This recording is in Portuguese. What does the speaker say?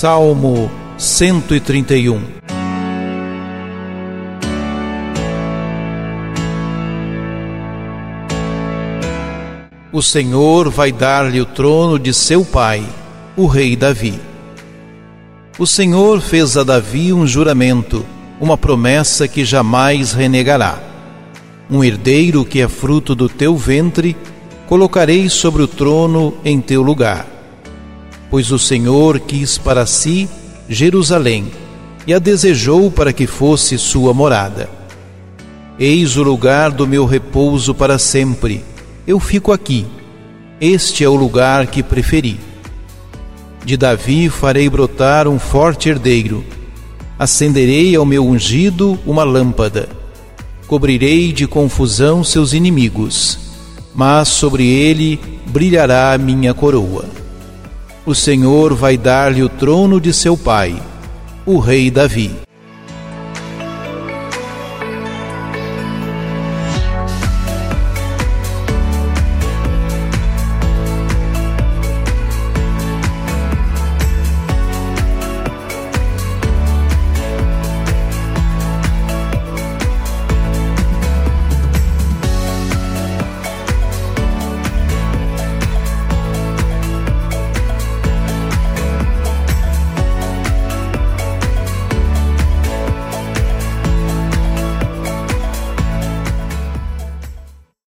Salmo 131 O Senhor vai dar-lhe o trono de seu pai, o rei Davi. O Senhor fez a Davi um juramento, uma promessa que jamais renegará. Um herdeiro que é fruto do teu ventre, colocarei sobre o trono em teu lugar. Pois o Senhor quis para si Jerusalém e a desejou para que fosse sua morada. Eis o lugar do meu repouso para sempre. Eu fico aqui. Este é o lugar que preferi. De Davi farei brotar um forte herdeiro. Acenderei ao meu ungido uma lâmpada. Cobrirei de confusão seus inimigos, mas sobre ele brilhará a minha coroa. O Senhor vai dar-lhe o trono de seu pai, o rei Davi.